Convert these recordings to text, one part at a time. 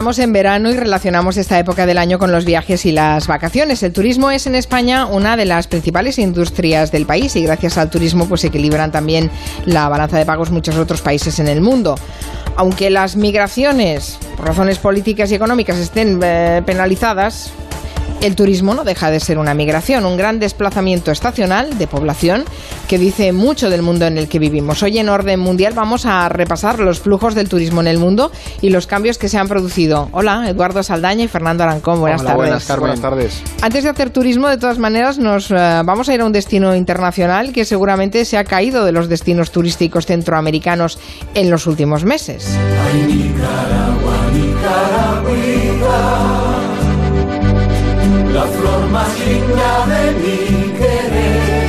Estamos en verano y relacionamos esta época del año con los viajes y las vacaciones. El turismo es en España una de las principales industrias del país y gracias al turismo pues equilibran también la balanza de pagos muchos otros países en el mundo. Aunque las migraciones, por razones políticas y económicas, estén eh, penalizadas, el turismo no deja de ser una migración, un gran desplazamiento estacional de población que dice mucho del mundo en el que vivimos. Hoy en Orden Mundial vamos a repasar los flujos del turismo en el mundo y los cambios que se han producido. Hola, Eduardo Saldaña y Fernando Arancón. Buenas Hola, tardes. Buenas, tardes. buenas tardes. Antes de hacer turismo, de todas maneras, nos uh, vamos a ir a un destino internacional que seguramente se ha caído de los destinos turísticos centroamericanos en los últimos meses. Ay, Nicaragua, Nicaragua la flor más linda de mi querer.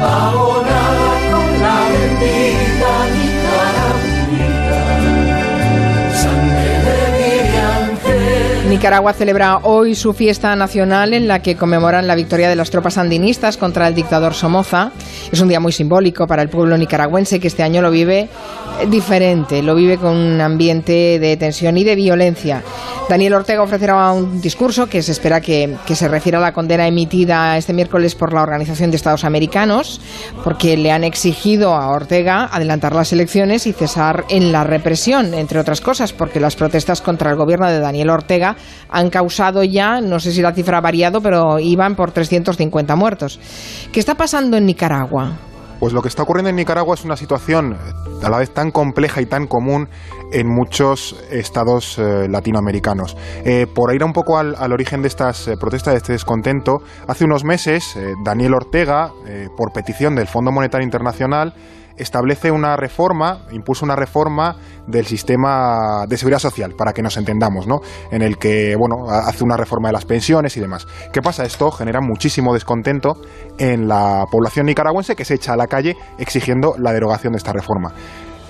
Ahora con la bendita ángel. Nicaragua celebra hoy su fiesta nacional en la que conmemoran la victoria de las tropas sandinistas contra el dictador Somoza. Es un día muy simbólico para el pueblo nicaragüense que este año lo vive diferente, lo vive con un ambiente de tensión y de violencia. Daniel Ortega ofrecerá un discurso que se espera que, que, se refiera a la condena emitida este miércoles por la Organización de Estados Americanos, porque le han exigido a Ortega adelantar las elecciones y cesar en la represión, entre otras cosas, porque las protestas contra el gobierno de Daniel Ortega han causado ya, no sé si la cifra ha variado, pero iban por 350 muertos. ¿Qué está pasando en Nicaragua? Pues lo que está ocurriendo en Nicaragua es una situación a la vez tan compleja y tan común en muchos estados eh, latinoamericanos. Eh, por ir un poco al, origen de estas eh, protestas, de este descontento, hace unos meses eh, Daniel Ortega, eh, por petición del Fondo Monetario Internacional, establece una reforma, impulsa una reforma del sistema de seguridad social, para que nos entendamos, ¿no? En el que, bueno, hace una reforma de las pensiones y demás. ¿Qué pasa? Esto genera muchísimo descontento en la población nicaragüense que se echa a la calle exigiendo la derogación de esta reforma.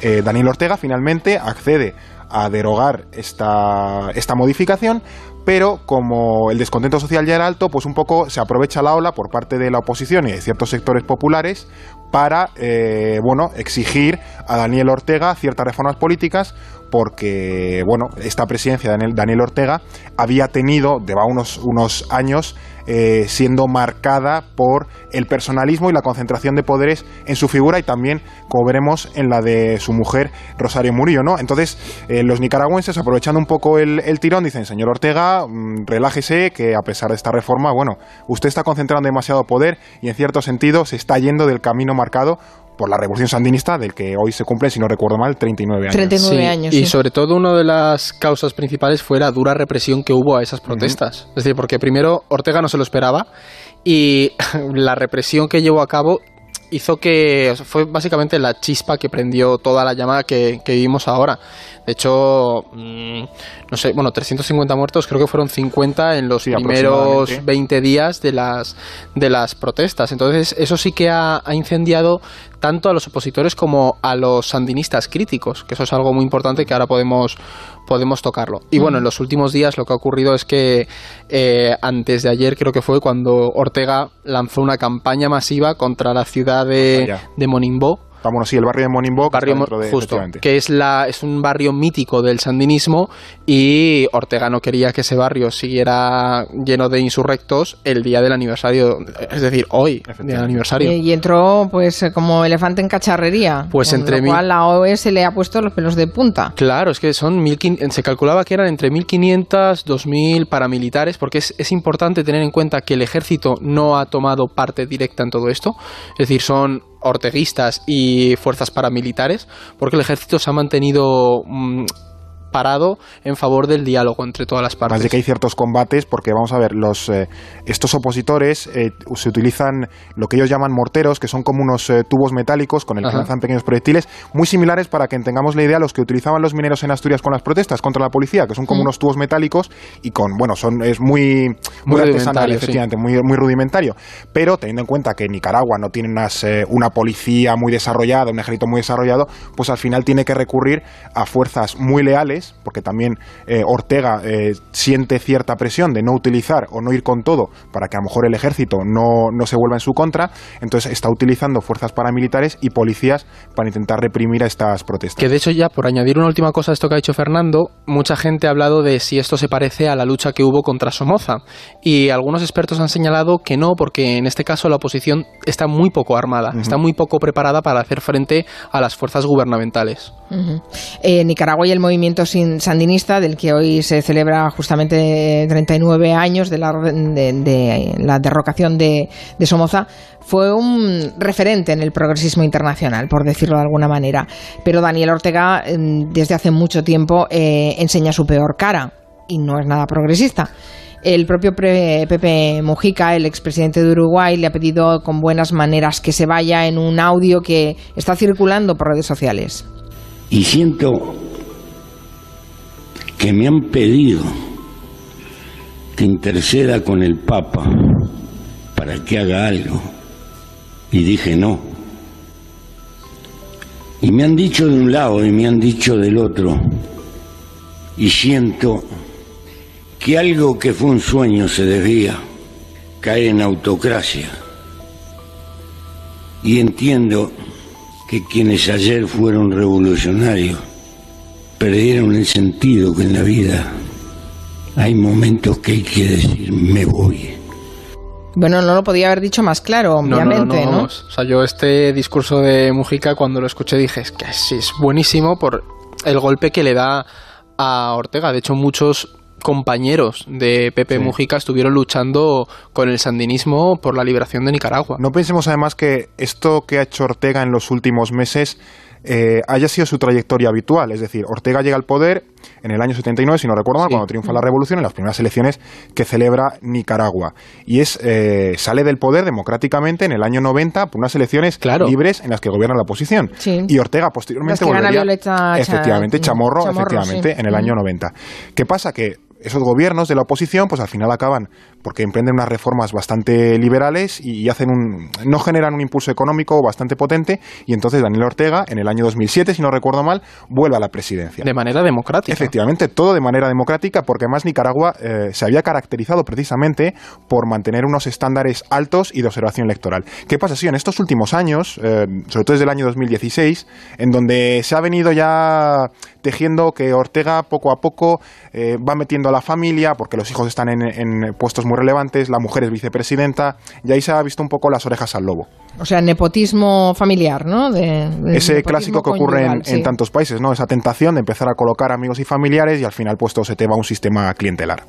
Eh, Daniel Ortega finalmente accede a derogar esta, esta modificación, pero como el descontento social ya era alto, pues un poco se aprovecha la ola por parte de la oposición y de ciertos sectores populares para, eh, bueno, exigir a Daniel Ortega ciertas reformas políticas porque, bueno, esta presidencia de Daniel, Ortega había tenido, de unos, unos años, eh, siendo marcada por el personalismo y la concentración de poderes en su figura y también, como veremos, en la de su mujer Rosario Murillo, ¿no? Entonces, eh, los nicaragüenses, aprovechando un poco el, tirón, dicen, señor Ortega, mmm, relájese, que a pesar de esta reforma, bueno, usted está concentrando demasiado poder y en cierto sentido se está yendo del camino marcado por la revolución sandinista, del que hoy se cumplen, si no recuerdo mal, 39 años. 39 sí, años. Y sí. sobre todo una de las causas principales fue la dura represión que hubo a esas protestas. Uh -huh. Es decir, porque primero Ortega no se lo esperaba y la represión que llevó a cabo hizo que fue básicamente la chispa que prendió toda la llamada que, que vivimos ahora. De hecho, mmm, no sé, bueno, 350 muertos, creo que fueron 50 en los sí, primeros 20 días de las, de las protestas. Entonces, eso sí que ha, ha, incendiado tanto a los opositores como a los sandinistas críticos, que eso es algo muy importante que ahora podemos, podemos tocarlo. Y bueno, en los últimos días lo que ha ocurrido es que eh, antes de ayer creo que fue cuando Ortega lanzó una campaña masiva contra la ciudad de, de Monimbó Vámonos, sí, el barrio de Monimbo, barrio de, justo, que es la es un barrio mítico del sandinismo y Ortega no quería que ese barrio siguiera lleno de insurrectos el día del aniversario, es decir, hoy, día del aniversario. Y, y, entró pues como elefante en cacharrería. Pues con entre lo cual la OES le ha puesto los pelos de punta. Claro, es que son 1500, se calculaba que eran entre 1500, 2000 paramilitares, porque es, es importante tener en cuenta que el ejército no ha tomado parte directa en todo esto, es decir, son orteguistas y fuerzas paramilitares, porque el ejército se ha mantenido mmm, parado en favor del diálogo entre todas las partes. Más de que hay ciertos combates, porque vamos a ver, los eh, estos opositores eh, se utilizan lo que ellos llaman morteros, que son como unos eh, tubos metálicos con el que lanzan pequeños proyectiles, muy similares para que tengamos la idea los que utilizaban los mineros en Asturias con las protestas contra la policía, que son como mm. unos tubos metálicos y con, bueno, son es muy, muy, muy artesanal, efectivamente, sí. muy, muy rudimentario. Pero teniendo en cuenta que Nicaragua no tiene unas, una policía muy desarrollada, un ejército muy desarrollado, pues al final tiene que recurrir a fuerzas muy leales porque también eh, Ortega eh, siente cierta presión de no utilizar o no ir con todo para que a lo mejor el ejército no, no se vuelva en su contra, entonces está utilizando fuerzas paramilitares y policías para intentar reprimir a estas protestas. Que de hecho ya, por añadir una última cosa a esto que ha dicho Fernando, mucha gente ha hablado de si esto se parece a la lucha que hubo contra Somoza. Y algunos expertos han señalado que no, porque en este caso la oposición está muy poco armada, está muy poco preparada para hacer frente a las fuerzas gubernamentales. Eh, Nicaragua y el movimiento sandinista, del que hoy se celebra justamente 39 años de la, de, de la derrocación de, Somoza, fue un referente en el progresismo internacional, por decirlo de alguna manera. Pero Daniel Ortega, mm, desde hace mucho tiempo, eh, enseña su peor cara y no es nada progresista. El propio Pepe Mujica, el expresidente de Uruguay, le ha pedido con buenas maneras que se vaya en un audio que está circulando por redes sociales. y siento que me han pedido que interceda con el Papa para que haga algo. Y dije no. Y me han dicho de un lado y me han dicho del otro. Y siento que algo que fue un sueño se desvía, cae en autocracia. Y entiendo que quienes ayer fueron revolucionarios perdieron el sentido que en la vida hay momentos que hay que decir me voy. Bueno, no lo podía haber dicho más claro, No, no, obviamente, no, ¿no? no, vamos. O sea, yo este discurso de Mujica cuando lo escuché dije, es que sí, es buenísimo por el golpe que le da a Ortega. De hecho, muchos compañeros de Pepe Sí. Mujica estuvieron luchando con el sandinismo por la liberación de Nicaragua. No pensemos además que esto que ha hecho Ortega en los últimos meses eh, haya sido su trayectoria habitual. Es decir, Ortega llega al poder en el año 79, si no recuerdo mal, Sí. cuando triunfa la revolución, en las primeras elecciones que celebra Nicaragua. Y es eh, sale del poder democráticamente en el año 90 por unas elecciones Claro. libres en las que gobierna la oposición. Sí. Y Ortega posteriormente volvería... Violeta Cha- efectivamente, Chamorro, Chamorro, efectivamente, sí. en el año 90. ¿Qué pasa? Que esos gobiernos de la oposición, pues al final acaban porque emprenden unas reformas bastante liberales y, hacen un, no generan un impulso económico bastante potente y entonces Daniel Ortega en el año 2007, si no recuerdo mal, vuelve a la presidencia. De manera democrática. Efectivamente, todo de manera democrática, porque además Nicaragua eh, se había caracterizado precisamente por mantener unos estándares altos y de observación electoral. ¿Qué pasa? Sí, en estos últimos años, eh, sobre todo desde el año 2016, en donde se ha venido ya tejiendo que Ortega poco a poco eh, va metiendo a la familia, porque los hijos están en, en puestos muy relevantes, la mujer es vicepresidenta, y ahí se ha visto un poco las orejas al lobo. O sea, nepotismo familiar, ¿no? De- de Ese clásico que ocurre en, conyugal, en sí. tantos países, ¿no? Esa tentación de empezar a colocar amigos y familiares y al final pues todo se te va a un sistema clientelar.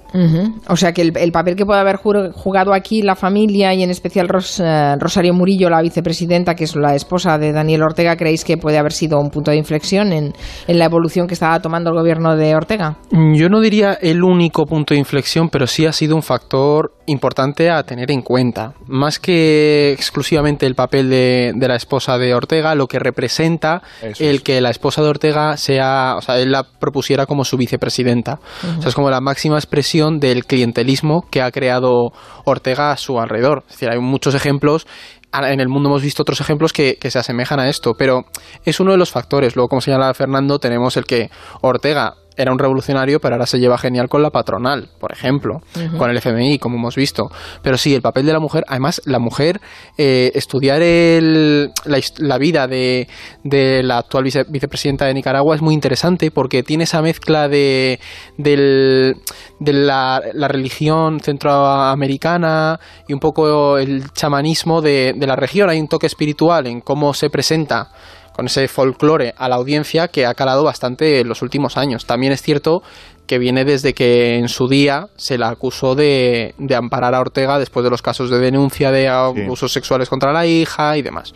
O sea que el, el papel que puede haber jugado aquí la familia y en especial Ros- eh, Rosario Murillo, la vicepresidenta, que es la esposa de Daniel Ortega, ¿creéis que puede haber sido un punto de inflexión en, en la evolución que estaba tomando el gobierno de Ortega? Yo no diría el único punto de inflexión, pero sí ha sido un factor importante a tener en cuenta. Más que exclusivamente el papel de, de la esposa de Ortega, lo que representa Eso el es. que la esposa de Ortega sea, o sea, él la propusiera como su vicepresidenta. O sea, es como la máxima expresión del clientelismo que ha creado Ortega a su alrededor. Es decir, hay muchos ejemplos a- en el mundo hemos visto otros ejemplos que, que se asemejan a esto, pero es uno de los factores. Luego, como señala Fernando, tenemos el que Ortega era un revolucionario, pero ahora se lleva genial con la patronal, por ejemplo, con el FMI, como hemos visto. Pero sí, el papel de la mujer, además, la mujer, eh, estudiar el- la, vida de, de la actual vice- vicepresidenta de Nicaragua es muy interesante porque tiene esa mezcla de, del- de la, la religión centroamericana y un poco el chamanismo de, de la región. Hay un toque espiritual en cómo se presenta con ese folclore a la audiencia que ha calado bastante en los últimos años. También es cierto que viene desde que en su día se la acusó de, de amparar a Ortega después de los casos de denuncia de abusos sexuales contra la hija y demás.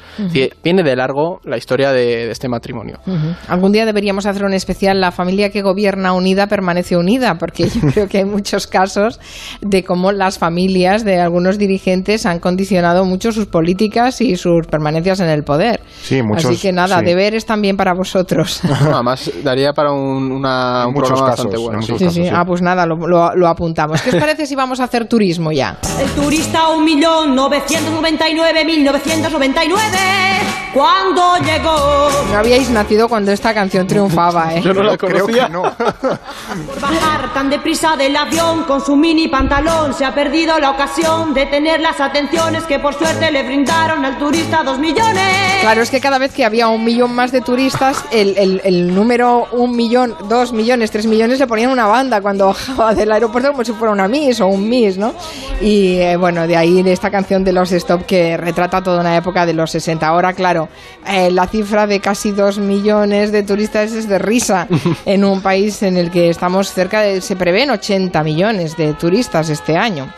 Viene de largo la historia de, de este matrimonio. Algún día deberíamos hacer un especial La familia que gobierna unida permanece unida, porque yo creo que hay muchos casos de cómo las familias de algunos dirigentes han condicionado mucho sus políticas y sus permanencias en el poder. Sí, muchos- Así que nada, sí. deberes también para vosotros. Además, daría para un, una- un muchos programa casos, bastante bueno. En sí. casos, sí. sí. Ah, pues nada, lo, lo- lo apuntamos. ¿Qué os parece si vamos a hacer turismo ya? El turista un millón novecientos noventa y nueve mil novecientos noventa y nueve cuando llegó. No habíais nacido cuando esta canción triunfaba, ¿eh? Yo no la Creo conocía. que no. Por bajar tan deprisa del avión con su mini pantalón se ha perdido la ocasión de tener las atenciones que por suerte le brindaron al turista dos millones. Claro, es que cada vez que había un millón más de turistas, el, el- el número un millón, dos millones, tres millones le ponían una banda cuando bajaba del aeropuerto como si fuera una Miss o un Miss, ¿no? Y eh, bueno, de ahí esta canción de los Stop que retrata toda una época de los 60. Ahora, claro, eh, la cifra de casi dos millones de turistas es de risa en un país en el que estamos cerca de, se prevén 80 millones de turistas este año.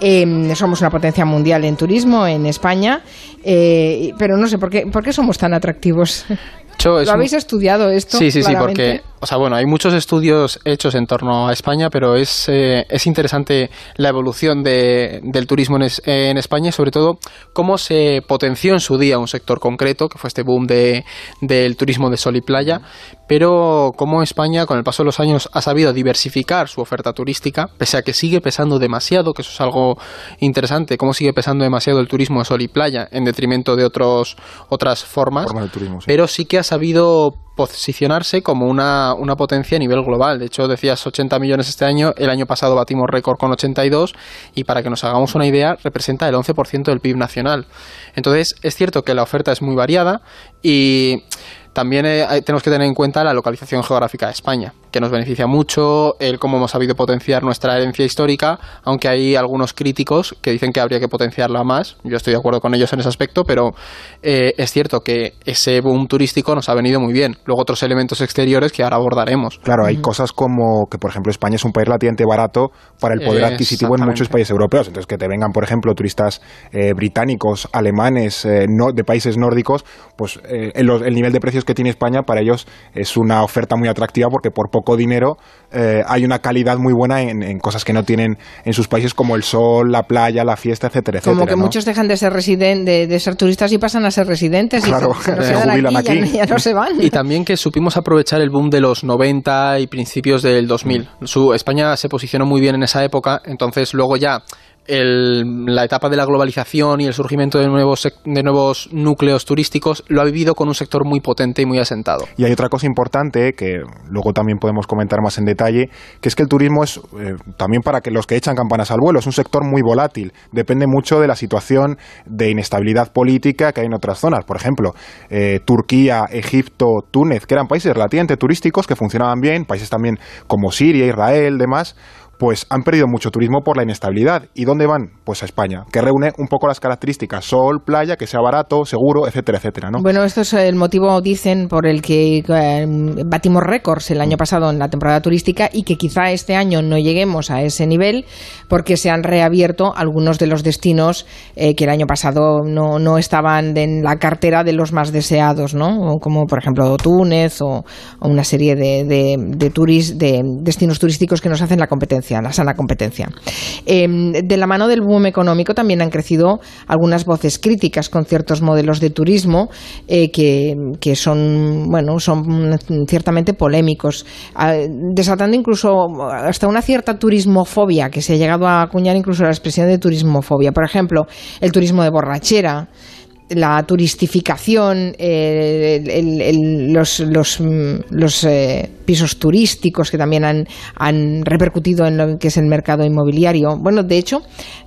Eh, somos una potencia mundial en turismo en España, eh, pero no sé por qué, por qué somos tan atractivos. ¿Lo un- habéis estudiado esto? Sí, sí, sí, porque, o sea, bueno, hay muchos estudios hechos en torno a España, pero es, eh, es interesante la evolución de- del turismo en, es- en España y sobre todo cómo se potenció en su día un sector concreto, que fue este boom de, del turismo de sol y playa, pero cómo España con el paso de los años ha sabido diversificar su oferta turística, pese a que sigue pesando demasiado, que eso es algo interesante, cómo sigue pesando demasiado el turismo de sol y playa en detrimento de otros, otras formas, de turismo, sí. pero sí que ha sabido posicionarse como una, una potencia a nivel global. De hecho, decías 80 millones este año, el año pasado batimos récord con 82 y para que nos hagamos una idea, representa el 11% del PIB nacional. Entonces, es cierto que la oferta es muy variada y también eh, tenemos que tener en cuenta la localización geográfica de España, que nos beneficia mucho, el cómo hemos sabido potenciar nuestra herencia histórica, aunque hay algunos críticos que dicen que habría que potenciarla más. Yo estoy de acuerdo con ellos en ese aspecto, pero eh, es cierto que ese boom turístico nos ha venido muy bien. Luego otros elementos exteriores que ahora abordaremos. Claro, hay cosas como que, por ejemplo, España es un país relativamente barato para el poder adquisitivo en muchos países europeos. Entonces, que te vengan, por ejemplo, turistas eh, británicos, alemanes, eh, no- de países nórdicos, pues eh, el, el nivel de precios que tiene España para ellos es una oferta muy atractiva porque por poco dinero eh, hay una calidad muy buena en, en cosas que no tienen en sus países como el sol, la playa, la fiesta, etcétera, etcétera. Como que ¿no? muchos dejan de ser residen, de, de ser turistas y pasan a ser residentes Claro, y se, se se jubilan aquí, aquí. Ya, ya no se van. Y también que supimos aprovechar el boom de los 90 y principios del 2000. Su, España se posicionó muy bien en esa época, entonces luego ya el- la etapa de la globalización y el surgimiento de nuevos, de nuevos núcleos turísticos lo ha vivido con un sector muy potente y muy asentado. Y hay otra cosa importante que luego también podemos comentar más en detalle, que es que el turismo es eh, también para que los que echan campanas al vuelo, es un sector muy volátil, depende mucho de la situación de inestabilidad política que hay en otras zonas. Por ejemplo, eh, Turquía, Egipto, Túnez, que eran países relativamente turísticos que funcionaban bien, países también como Siria, Israel, demás pues han perdido mucho turismo por la inestabilidad. ¿Y dónde van? Pues a España, que reúne un poco las características, sol, playa, que sea barato, seguro, etcétera, etcétera, ¿no? Bueno, esto es el motivo, dicen, por el que eh, batimos récords el año pasado en la temporada turística y que quizá este año no lleguemos a ese nivel porque se han reabierto algunos de los destinos eh, que el año pasado no, no estaban en la cartera de los más deseados, ¿no? Como por ejemplo Túnez o, o una serie de, de, de turis- de destinos turísticos que nos hacen la competencia, la sana competencia. Eh, de la mano del boom económico también han crecido algunas voces críticas con ciertos modelos de turismo eh, que, que son, bueno, son ciertamente polémicos, ah, desatando incluso hasta una cierta turismofobia que se ha llegado a acuñar incluso la expresión de turismofobia. Por ejemplo, el turismo de borrachera la turistificación, eh, el- mm, los, eh, pisos turísticos que también han, han repercutido en lo que es el mercado inmobiliario. Bueno, de hecho,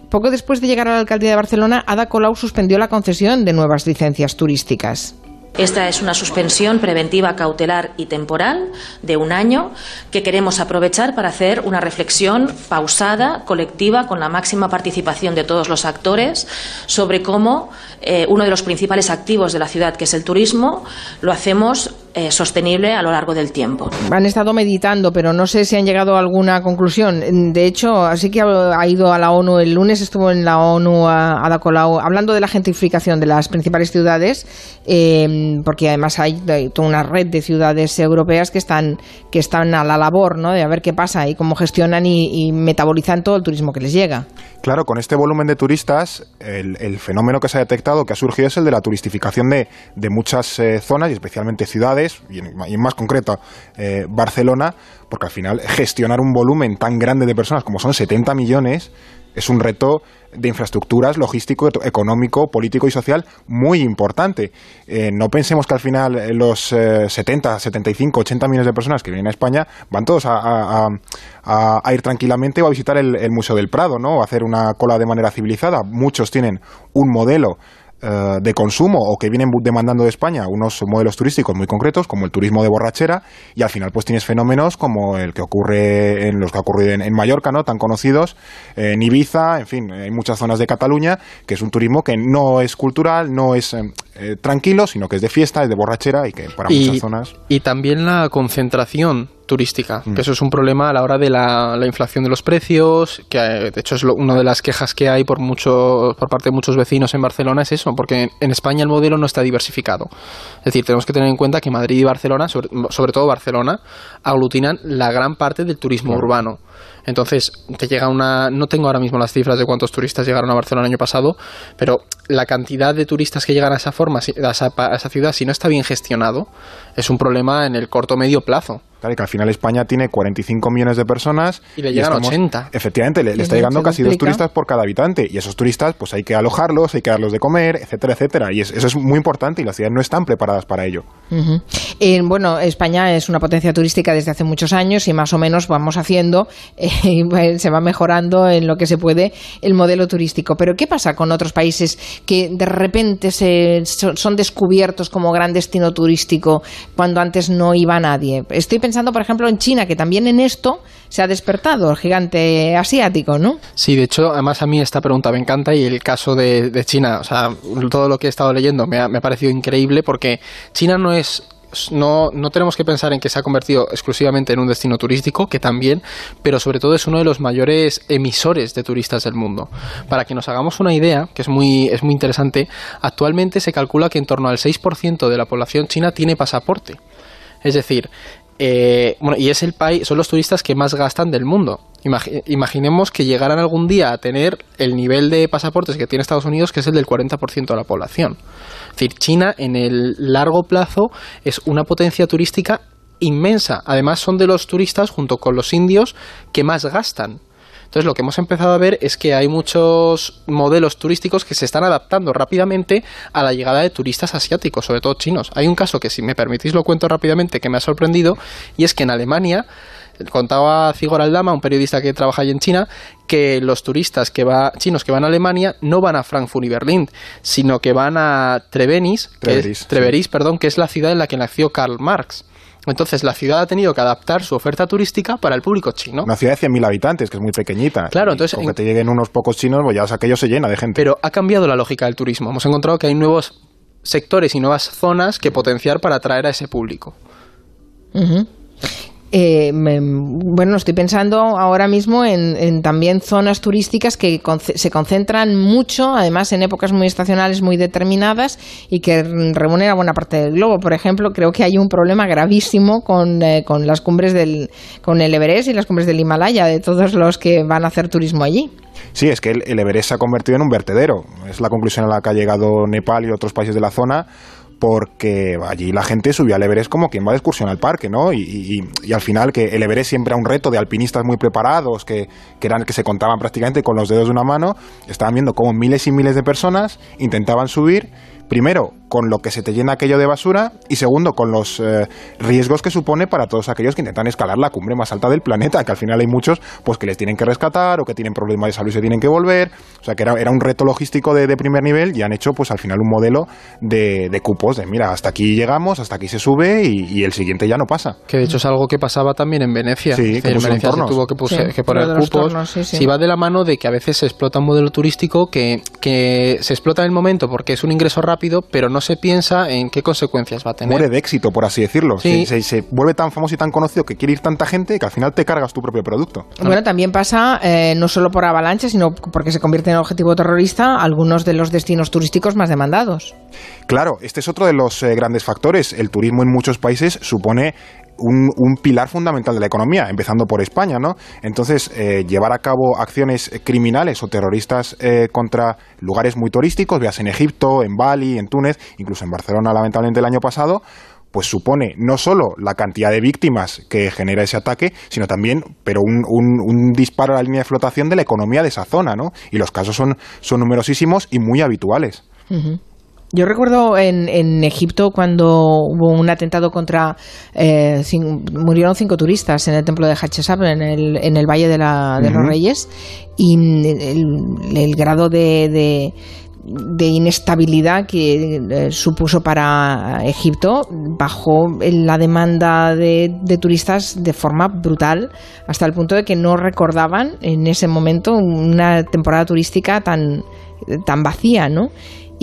poco después de llegar a la alcaldía de Barcelona, Ada Colau suspendió la concesión de nuevas licencias turísticas. Esta es una suspensión preventiva cautelar y temporal de un año que queremos aprovechar para hacer una reflexión pausada, colectiva, con la máxima participación de todos los actores sobre cómo eh, uno de los principales activos de la ciudad, que es el turismo, lo hacemos eh, sostenible a lo largo del tiempo. Han estado meditando, pero no sé si han llegado a alguna conclusión. De hecho, así que ha ido a la ONU, el lunes estuvo en la ONU a Colau hablando de la gentrificación de las principales ciudades, eh, porque además hay, hay toda una red de ciudades europeas que están, que están a la labor ¿no? de a ver qué pasa y cómo gestionan y, y metabolizan todo el turismo que les llega. Claro, con este volumen de turistas, el, el fenómeno que se ha detectado, que ha surgido, es el de la turistificación de, de muchas eh, zonas y especialmente ciudades y en, más concreto eh, Barcelona, porque al final gestionar un volumen tan grande de personas como son 70 millones es un reto de infraestructuras, logístico, económico, político y social muy importante. Eh, no pensemos que al final eh, los 70, 75, 80 millones de personas que vienen a España van todos a, ir tranquilamente o a visitar el, Museo del Prado, ¿no? O a hacer una cola de manera civilizada. Muchos tienen un modelo eh, de consumo o que vienen demandando de España unos modelos turísticos muy concretos, como el turismo de borrachera, y al final pues tienes fenómenos como el que ocurre en los que ha ocurrido en, Mallorca, ¿no? tan conocidos, en Ibiza, en fin, hay muchas zonas de Cataluña, que es un turismo que no es cultural, no es eh, eh, tranquilo, sino que es de fiesta, es de borrachera y que para muchas zonas... Y también la concentración turística, mm. que eso es un problema a la hora de la, inflación de los precios, que de hecho es una de las quejas que hay por, mucho, por parte de muchos vecinos en Barcelona, es eso, porque en, España el modelo no está diversificado. Es decir, tenemos que tener en cuenta que Madrid y Barcelona, sobre, todo Barcelona, aglutinan la gran parte del turismo urbano. Entonces, te llega una. No tengo ahora mismo las cifras de cuántos turistas llegaron a Barcelona el año pasado, pero la cantidad de turistas que llegan a esa forma, a esa, a esa ciudad, si no está bien gestionado, es un problema en el corto medio plazo. Claro, que al final España tiene 45 millones de personas. Y le llegan 80. Efectivamente, le, está llegando casi dos turistas por cada habitante. Y esos turistas, pues hay que alojarlos, hay que darlos de comer, etcétera, etcétera. Y eso es muy importante y las ciudades no están preparadas para ello. bueno, España es una potencia turística desde hace muchos años y más o menos vamos haciendo, eh, se va mejorando en lo que se puede el modelo turístico. Pero ¿qué pasa con otros países que de repente se, son descubiertos como gran destino turístico cuando antes no iba nadie? Estoy pensando pensando, por ejemplo, en China, que también en esto se ha despertado el gigante asiático, ¿no? Sí, de hecho, además a mí esta pregunta me encanta y el caso de, China, o sea, todo lo que he estado leyendo me ha, me ha parecido increíble porque China no es no, no, tenemos que pensar en que se ha convertido exclusivamente en un destino turístico, que también, pero sobre todo es uno de los mayores emisores de turistas del mundo. Para que nos hagamos una idea, que es muy, es muy interesante, actualmente se calcula que en torno al 6% de la población china tiene pasaporte. Es decir, eh, bueno, y es el país, son los turistas que más gastan del mundo. imaginemos que llegaran algún día a tener el nivel de pasaportes que tiene Estados Unidos, que es el del 40% de la población. Es decir, China en el largo plazo es una potencia turística inmensa. Además, son de los turistas, junto con los indios, que más gastan. Entonces lo que hemos empezado a ver es que hay muchos modelos turísticos que se están adaptando rápidamente a la llegada de turistas asiáticos, sobre todo chinos. Hay un caso que si me permitís lo cuento rápidamente que me ha sorprendido y es que en Alemania contaba Cigor Aldama, un periodista que trabaja allí en China, que los turistas que va, chinos que van a Alemania no van a Frankfurt y Berlín, sino que van a Trevenis, Treveris, perdón, que es la ciudad en la que nació Karl Marx. Entonces la ciudad ha tenido que adaptar su oferta turística para el público chino. Una ciudad de 100.000 habitantes, que es muy pequeñita. Claro, entonces... Con que te lleguen unos pocos chinos, pues ya aquello se llena de gente. Pero ha cambiado la lógica del turismo. Hemos encontrado que hay nuevos sectores y nuevas zonas que potenciar para atraer a ese público. Eh, bueno, estoy pensando ahora mismo en, también zonas turísticas que se concentran mucho, además en épocas muy estacionales muy determinadas y que reúnen a buena parte del globo. Por ejemplo, creo que hay un problema gravísimo con, eh, con las cumbres del, con el Everest y las cumbres del Himalaya, de todos los que van a hacer turismo allí. Sí, es que el, el Everest se ha convertido en un vertedero. Es la conclusión a la que ha llegado Nepal y otros países de la zona porque allí la gente subía al Everest como quien va de excursión al parque, ¿no? Y, al final que el Everest siempre era un reto de alpinistas muy preparados, que, que, eran, que se contaban prácticamente con los dedos de una mano, estaban viendo cómo miles y miles de personas intentaban subir primero, con lo que se te llena aquello de basura y segundo, con los eh, riesgos que supone para todos aquellos que intentan escalar la cumbre más alta del planeta, que al final hay muchos pues que les tienen que rescatar o que tienen problemas de salud y se tienen que volver, o sea que era, era un reto logístico de, primer nivel y han hecho pues al final un modelo de, cupos, de mira, hasta aquí llegamos, hasta aquí se sube y, el siguiente ya no pasa. Que de hecho es algo que pasaba también en Venecia. Sí, que en Venecia se tuvo que, poner cupos. si va de la mano de que a veces se explota un modelo turístico que, que se explota en el momento porque es un ingreso rápido pero no se piensa en qué consecuencias va a tener. Muere de éxito, por así decirlo. Se, vuelve tan famoso y tan conocido que quiere ir tanta gente que al final te cargas tu propio producto. Bueno, también pasa eh, no solo por avalancha, sino porque se convierte en objetivo terrorista algunos de los destinos turísticos más demandados. Claro, este es otro de los eh, grandes factores. El turismo en muchos países supone un, pilar fundamental de la economía, empezando por España, ¿no? Entonces, eh, llevar a cabo acciones criminales o terroristas eh, contra lugares muy turísticos, veas en Egipto, en Bali, en Túnez, incluso en Barcelona, lamentablemente el año pasado, pues supone no solo la cantidad de víctimas que genera ese ataque, sino también, pero un, un- un disparo a la línea de flotación de la economía de esa zona, ¿no? Y los casos son, son numerosísimos y muy habituales. Yo recuerdo en, en Egipto cuando hubo un atentado contra... eh, cin- murieron cinco turistas en el templo de Hatshepsut, en el, en el Valle de, la- de los. Reyes, y el, el grado de, de- de inestabilidad que eh, supuso para Egipto bajó la demanda de, de turistas de forma brutal hasta el punto de que no recordaban en ese momento una temporada turística tan, tan vacía, ¿no?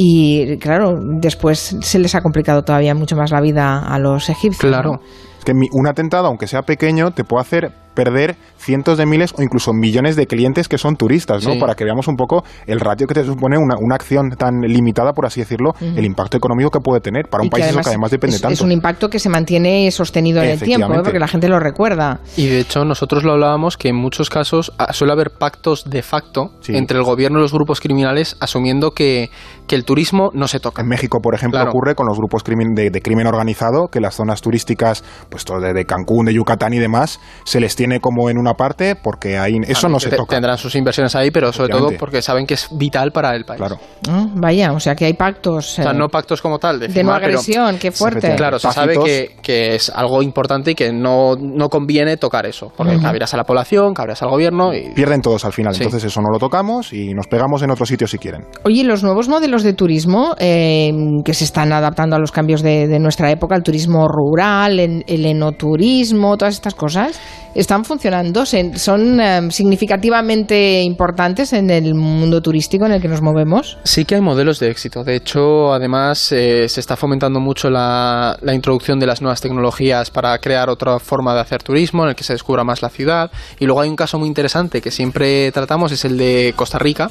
Y claro, después se les ha complicado todavía mucho más la vida a los egipcios. Claro. ¿no? Es que mi- un atentado, aunque sea pequeño, te puede hacer perder cientos de miles o incluso millones de clientes que son turistas, ¿no? Sí. Para que veamos un poco el ratio que te supone una, una acción tan limitada, por así decirlo, el impacto económico que puede tener para un Y que país eso que además depende es, tanto. es un impacto que se mantiene sostenido en el tiempo, ¿eh? Porque la gente lo recuerda. Y de hecho nosotros lo hablábamos que en muchos casos ah, suele haber pactos de facto Sí. entre el gobierno y los grupos criminales asumiendo que, que el turismo no se toca. En México, por ejemplo, Claro. ocurre con los grupos crimen- de, de crimen organizado, que las zonas turísticas, pues todo de, de Cancún, de Yucatán y demás, se les tiene como en una parte porque ahí eso no se toca. Tendrán sus inversiones ahí, pero sobre todo porque saben que es vital para el país. Claro. Ah, Vaya, o sea que hay pactos O sea, eh, no pactos como tal, de, de no firmar, pero- agresión, qué fuerte. Claro, se sabe que, que es algo importante y que no, no conviene tocar eso, porque cabrías a la población, cabrías al gobierno y... Pierden todos al final, Sí. entonces eso no lo tocamos y nos pegamos en otro sitio si quieren. Oye, los nuevos modelos de turismo eh, que se están adaptando a los cambios de, de nuestra época, el turismo rural, el, el enoturismo, todas estas cosas, están funcionando, Se- son eh, significativamente importantes en el mundo turístico en el que nos movemos. Sí que hay modelos de éxito. De hecho, además, eh, se está fomentando mucho la, la introducción de las nuevas tecnologías para crear otra forma de hacer turismo, en el que se descubra más la ciudad. Y luego hay un caso muy interesante que siempre tratamos, es el de Costa Rica,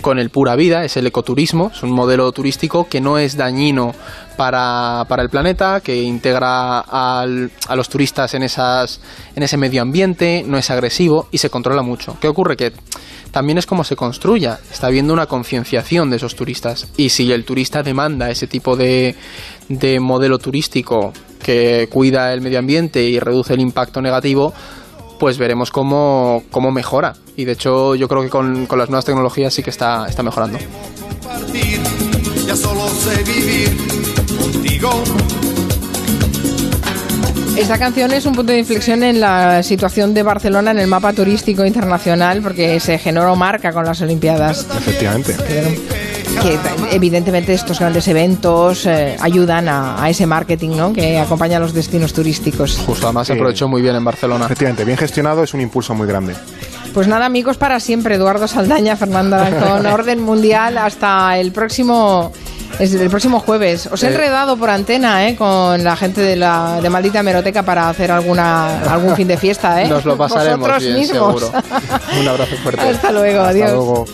con el Pura Vida, es el ecoturismo. Es un modelo turístico que no es dañino para, para el planeta, que integra al- a los turistas en, esas, en ese medio ambiente, no es agresivo y se controla mucho. ¿Qué ocurre? Que también es como se construya. Está habiendo una concienciación de esos turistas. Y si el turista demanda ese tipo de, de modelo turístico que cuida el medio ambiente y reduce el impacto negativo, pues veremos cómo, cómo mejora. Y de hecho yo creo que con, con las nuevas tecnologías sí que está, está mejorando. ya solo sé vivir. Esta canción es un punto de inflexión en la situación de Barcelona en el mapa turístico internacional porque se generó marca con las Olimpiadas. Efectivamente. que evidentemente estos grandes eventos eh, ayudan a, a ese marketing ¿no? que acompaña a los destinos turísticos. Justo, además se aprovechó muy bien en Barcelona. Efectivamente, bien gestionado es un impulso muy grande. Pues nada, amigos, para siempre. Eduardo Saldaña, Fernanda con Orden Mundial. Hasta el próximo. Es el próximo jueves. Os he Eh. enredado por antena eh, con la gente de la de maldita hemeroteca para hacer alguna algún fin de fiesta. ¿eh? Nos lo pasaremos Vosotros bien, mismos. seguro. Un abrazo fuerte. Hasta luego, adiós. Luego.